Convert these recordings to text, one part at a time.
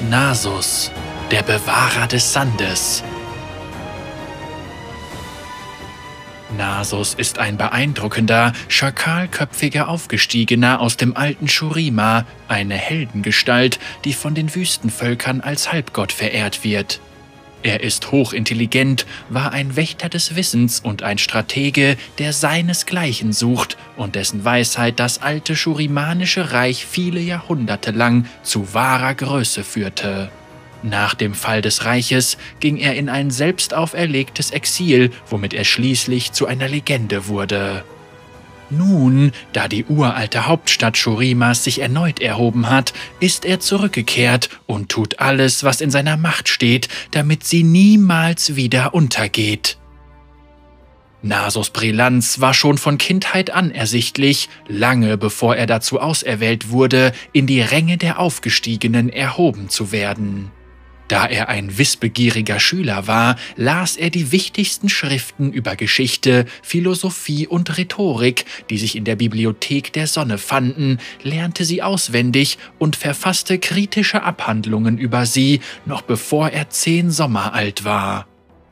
Nasus, der Bewahrer des Sandes. Nasus ist ein beeindruckender, schakalköpfiger Aufgestiegener aus dem alten Shurima, eine Heldengestalt, die von den Wüstenvölkern als Halbgott verehrt wird. Er ist hochintelligent, war ein Wächter des Wissens und ein Stratege, der seinesgleichen sucht und dessen Weisheit das alte Shurimanische Reich viele Jahrhunderte lang zu wahrer Größe führte. Nach dem Fall des Reiches ging er in ein selbst auferlegtes Exil, womit er schließlich zu einer Legende wurde. Nun, da die uralte Hauptstadt Shurimas sich erneut erhoben hat, ist er zurückgekehrt und tut alles, was in seiner Macht steht, damit sie niemals wieder untergeht. Nasos Brillanz war schon von Kindheit an ersichtlich, lange bevor er dazu auserwählt wurde, in die Ränge der Aufgestiegenen erhoben zu werden. Da er ein wissbegieriger Schüler war, las er die wichtigsten Schriften über Geschichte, Philosophie und Rhetorik, die sich in der Bibliothek der Sonne fanden, lernte sie auswendig und verfasste kritische Abhandlungen über sie, noch bevor er zehn Sommer alt war.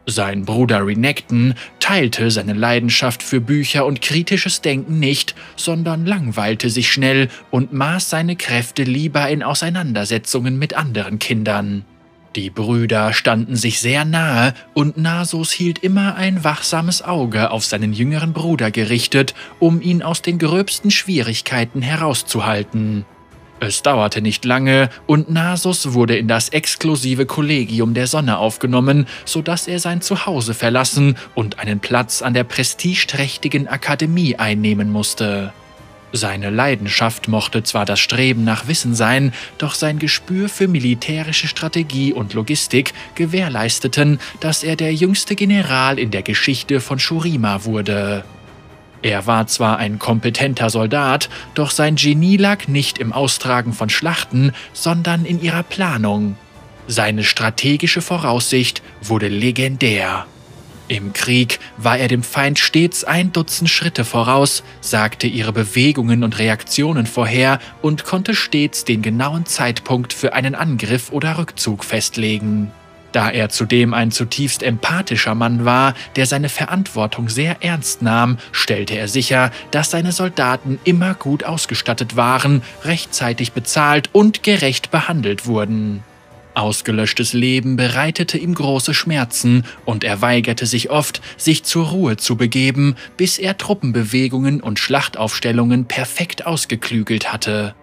Sein Bruder Renekton teilte seine Leidenschaft für Bücher und kritisches Denken nicht, sondern langweilte sich schnell und maß seine Kräfte lieber in Auseinandersetzungen mit anderen Kindern. Die Brüder standen sich sehr nahe und Nasus hielt immer ein wachsames Auge auf seinen jüngeren Bruder gerichtet, um ihn aus den gröbsten Schwierigkeiten herauszuhalten. Es dauerte nicht lange und Nasus wurde in das exklusive Kollegium der Sonne aufgenommen, sodass er sein Zuhause verlassen und einen Platz an der prestigeträchtigen Akademie einnehmen musste. Seine Leidenschaft mochte zwar das Streben nach Wissen sein, doch sein Gespür für militärische Strategie und Logistik gewährleisteten, dass er der jüngste General in der Geschichte von Shurima wurde. Er war zwar ein kompetenter Soldat, doch sein Genie lag nicht im Austragen von Schlachten, sondern in ihrer Planung. Seine strategische Voraussicht wurde legendär. Im Krieg war er dem Feind stets ein Dutzend Schritte voraus, sagte ihre Bewegungen und Reaktionen vorher und konnte stets den genauen Zeitpunkt für einen Angriff oder Rückzug festlegen. Da er zudem ein zutiefst empathischer Mann war, der seine Verantwortung sehr ernst nahm, stellte er sicher, dass seine Soldaten immer gut ausgestattet waren, rechtzeitig bezahlt und gerecht behandelt wurden. Ausgelöschtes Leben bereitete ihm große Schmerzen und er weigerte sich oft, sich zur Ruhe zu begeben, bis er Truppenbewegungen und Schlachtaufstellungen perfekt ausgeklügelt hatte.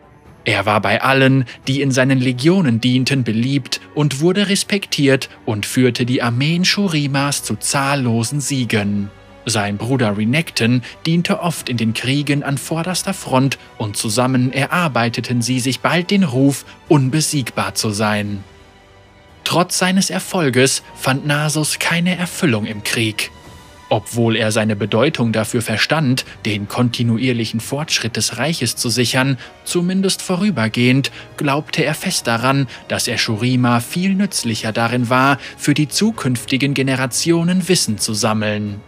Er war bei allen, die in seinen Legionen dienten, beliebt und wurde respektiert und führte die Armeen Shurimas zu zahllosen Siegen. Sein Bruder Renekton diente oft in den Kriegen an vorderster Front und zusammen erarbeiteten sie sich bald den Ruf, unbesiegbar zu sein. Trotz seines Erfolges fand Nasus keine Erfüllung im Krieg. Obwohl er seine Bedeutung dafür verstand, den kontinuierlichen Fortschritt des Reiches zu sichern, zumindest vorübergehend, glaubte er fest daran, dass er Shurima viel nützlicher darin war, für die zukünftigen Generationen Wissen zu sammeln.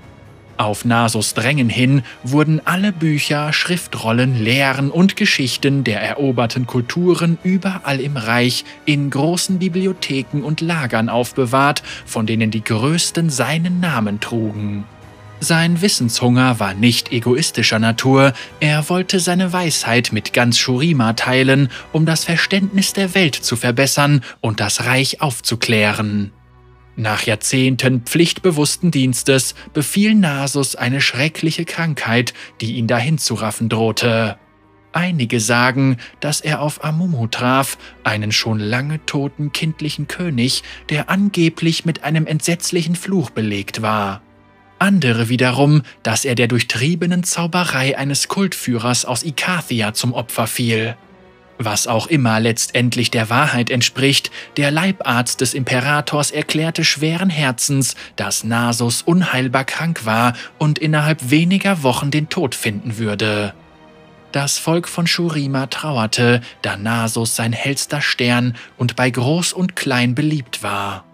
Auf Nasos Drängen hin wurden alle Bücher, Schriftrollen, Lehren und Geschichten der eroberten Kulturen überall im Reich in großen Bibliotheken und Lagern aufbewahrt, von denen die größten seinen Namen trugen. Sein Wissenshunger war nicht egoistischer Natur, er wollte seine Weisheit mit ganz Shurima teilen, um das Verständnis der Welt zu verbessern und das Reich aufzuklären. Nach Jahrzehnten pflichtbewussten Dienstes befiel Nasus eine schreckliche Krankheit, die ihn dahin zu raffen drohte. Einige sagen, dass er auf Amumu traf, einen schon lange toten kindlichen König, der angeblich mit einem entsetzlichen Fluch belegt war. Andere wiederum, dass er der durchtriebenen Zauberei eines Kultführers aus Ikathia zum Opfer fiel. Was auch immer letztendlich der Wahrheit entspricht, der Leibarzt des Imperators erklärte schweren Herzens, dass Nasus unheilbar krank war und innerhalb weniger Wochen den Tod finden würde. Das Volk von Shurima trauerte, da Nasus sein hellster Stern und bei Groß und Klein beliebt war.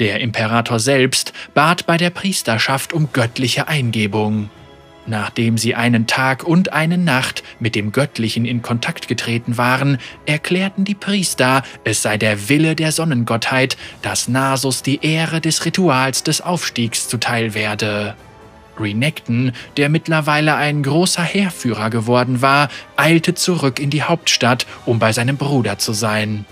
Der Imperator selbst bat bei der Priesterschaft um göttliche Eingebung. Nachdem sie einen Tag und eine Nacht mit dem Göttlichen in Kontakt getreten waren, erklärten die Priester, es sei der Wille der Sonnengottheit, dass Nasus die Ehre des Rituals des Aufstiegs zuteil werde. Renekton, der mittlerweile ein großer Heerführer geworden war, eilte zurück in die Hauptstadt, um bei seinem Bruder zu sein.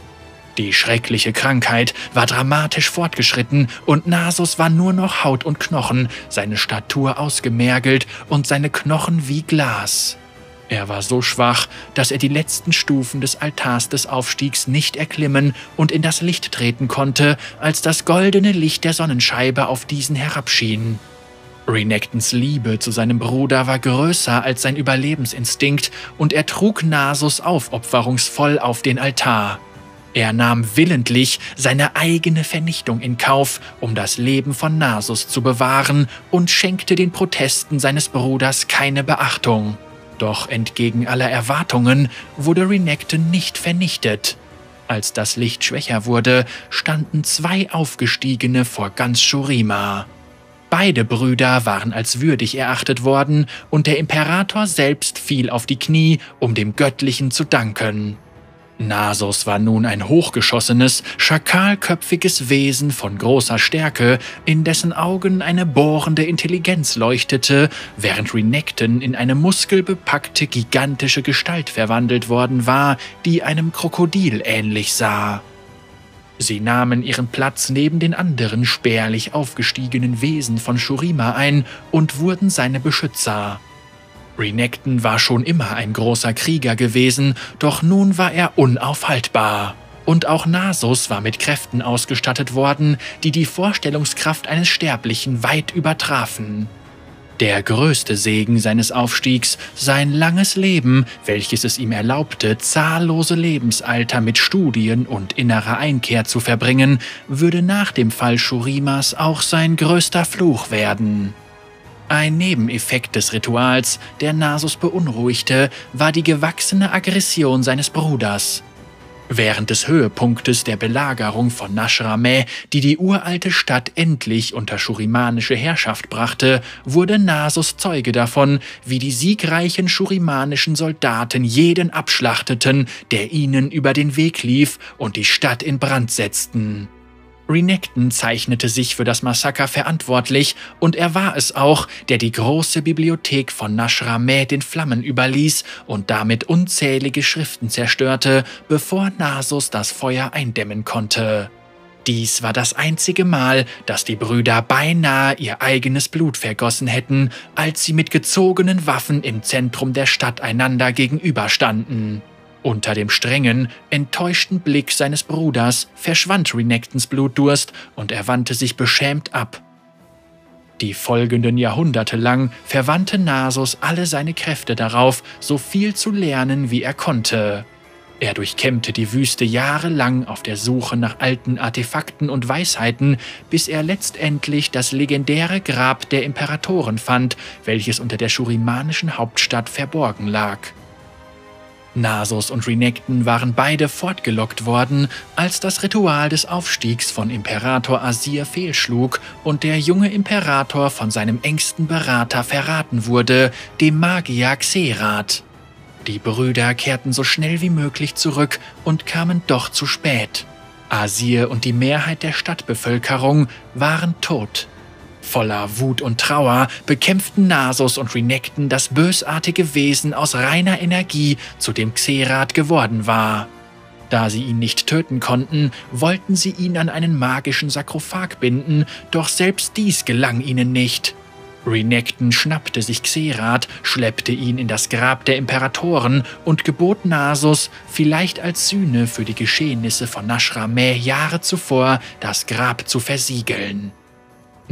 Die schreckliche Krankheit war dramatisch fortgeschritten und Nasus war nur noch Haut und Knochen, seine Statur ausgemergelt und seine Knochen wie Glas. Er war so schwach, dass er die letzten Stufen des Altars des Aufstiegs nicht erklimmen und in das Licht treten konnte, als das goldene Licht der Sonnenscheibe auf diesen herabschien. Renektons Liebe zu seinem Bruder war größer als sein Überlebensinstinkt und er trug Nasus aufopferungsvoll auf den Altar. Er nahm willentlich seine eigene Vernichtung in Kauf, um das Leben von Nasus zu bewahren und schenkte den Protesten seines Bruders keine Beachtung. Doch entgegen aller Erwartungen wurde Renekton nicht vernichtet. Als das Licht schwächer wurde, standen zwei Aufgestiegene vor ganz Shurima. Beide Brüder waren als würdig erachtet worden und der Imperator selbst fiel auf die Knie, um dem Göttlichen zu danken. Nasus war nun ein hochgeschossenes, schakalköpfiges Wesen von großer Stärke, in dessen Augen eine bohrende Intelligenz leuchtete, während Renekton in eine muskelbepackte, gigantische Gestalt verwandelt worden war, die einem Krokodil ähnlich sah. Sie nahmen ihren Platz neben den anderen spärlich aufgestiegenen Wesen von Shurima ein und wurden seine Beschützer. Renekton war schon immer ein großer Krieger gewesen, doch nun war er unaufhaltbar. Und auch Nasus war mit Kräften ausgestattet worden, die die Vorstellungskraft eines Sterblichen weit übertrafen. Der größte Segen seines Aufstiegs, sein langes Leben, welches es ihm erlaubte, zahllose Lebensalter mit Studien und innerer Einkehr zu verbringen, würde nach dem Fall Shurimas auch sein größter Fluch werden. Ein Nebeneffekt des Rituals, der Nasus beunruhigte, war die gewachsene Aggression seines Bruders. Während des Höhepunktes der Belagerung von Nashrameh, die die uralte Stadt endlich unter shurimanische Herrschaft brachte, wurde Nasus Zeuge davon, wie die siegreichen shurimanischen Soldaten jeden abschlachteten, der ihnen über den Weg lief und die Stadt in Brand setzten. Renekton zeichnete sich für das Massaker verantwortlich und er war es auch, der die große Bibliothek von Nashrameh den Flammen überließ und damit unzählige Schriften zerstörte, bevor Nasus das Feuer eindämmen konnte. Dies war das einzige Mal, dass die Brüder beinahe ihr eigenes Blut vergossen hätten, als sie mit gezogenen Waffen im Zentrum der Stadt einander gegenüberstanden. Unter dem strengen, enttäuschten Blick seines Bruders verschwand Renektons Blutdurst und er wandte sich beschämt ab. Die folgenden Jahrhunderte lang verwandte Nasus alle seine Kräfte darauf, so viel zu lernen, wie er konnte. Er durchkämmte die Wüste jahrelang auf der Suche nach alten Artefakten und Weisheiten, bis er letztendlich das legendäre Grab der Imperatoren fand, welches unter der schurimanischen Hauptstadt verborgen lag. Nasus und Renekton waren beide fortgelockt worden, als das Ritual des Aufstiegs von Imperator Asir fehlschlug und der junge Imperator von seinem engsten Berater verraten wurde, dem Magier Xerath. Die Brüder kehrten so schnell wie möglich zurück und kamen doch zu spät. Asir und die Mehrheit der Stadtbevölkerung waren tot. Voller Wut und Trauer bekämpften Nasus und Renekton das bösartige Wesen aus reiner Energie, zu dem Xerath geworden war. Da sie ihn nicht töten konnten, wollten sie ihn an einen magischen Sarkophag binden, doch selbst dies gelang ihnen nicht. Renekton schnappte sich Xerath, schleppte ihn in das Grab der Imperatoren und gebot Nasus, vielleicht als Sühne für die Geschehnisse von Nashrameh Jahre zuvor, das Grab zu versiegeln.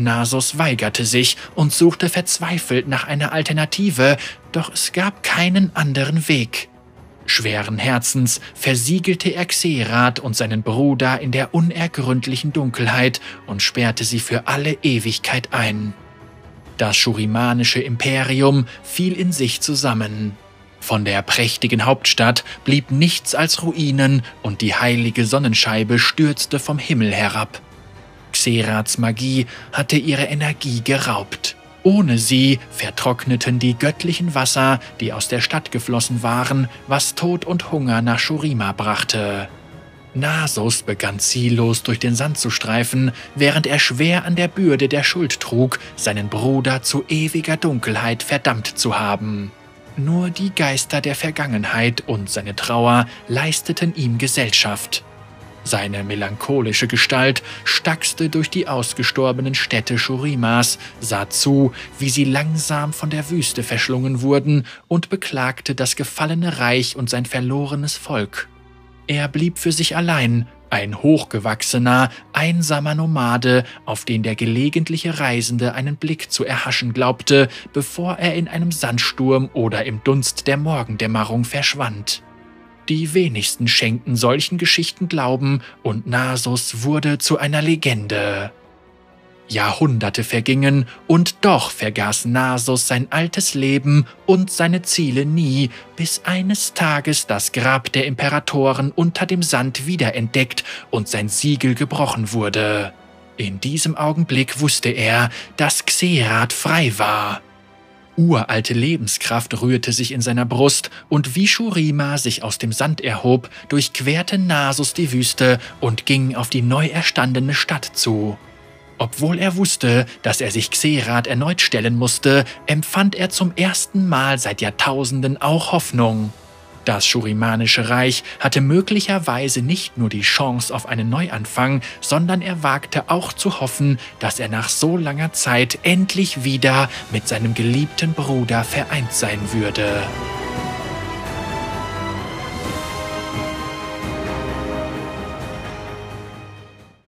Nasus weigerte sich und suchte verzweifelt nach einer Alternative, doch es gab keinen anderen Weg. Schweren Herzens versiegelte er Xerath und seinen Bruder in der unergründlichen Dunkelheit und sperrte sie für alle Ewigkeit ein. Das schurimanische Imperium fiel in sich zusammen. Von der prächtigen Hauptstadt blieb nichts als Ruinen und die heilige Sonnenscheibe stürzte vom Himmel herab. Xeraths Magie hatte ihre Energie geraubt. Ohne sie vertrockneten die göttlichen Wasser, die aus der Stadt geflossen waren, was Tod und Hunger nach Shurima brachte. Nasus begann ziellos durch den Sand zu streifen, während er schwer an der Bürde der Schuld trug, seinen Bruder zu ewiger Dunkelheit verdammt zu haben. Nur die Geister der Vergangenheit und seine Trauer leisteten ihm Gesellschaft. Seine melancholische Gestalt stackste durch die ausgestorbenen Städte Shurimas, sah zu, wie sie langsam von der Wüste verschlungen wurden und beklagte das gefallene Reich und sein verlorenes Volk. Er blieb für sich allein, ein hochgewachsener, einsamer Nomade, auf den der gelegentliche Reisende einen Blick zu erhaschen glaubte, bevor er in einem Sandsturm oder im Dunst der Morgendämmerung verschwand. Die wenigsten schenkten solchen Geschichten Glauben und Nasus wurde zu einer Legende. Jahrhunderte vergingen und doch vergaß Nasus sein altes Leben und seine Ziele nie, bis eines Tages das Grab der Imperatoren unter dem Sand wiederentdeckt und sein Siegel gebrochen wurde. In diesem Augenblick wusste er, dass Xerath frei war. Uralte Lebenskraft rührte sich in seiner Brust, und wie Shurima sich aus dem Sand erhob, durchquerte Nasus die Wüste und ging auf die neu erstandene Stadt zu. Obwohl er wusste, dass er sich Xerath erneut stellen musste, empfand er zum ersten Mal seit Jahrtausenden auch Hoffnung. Das Shurimanische Reich hatte möglicherweise nicht nur die Chance auf einen Neuanfang, sondern er wagte auch zu hoffen, dass er nach so langer Zeit endlich wieder mit seinem geliebten Bruder vereint sein würde.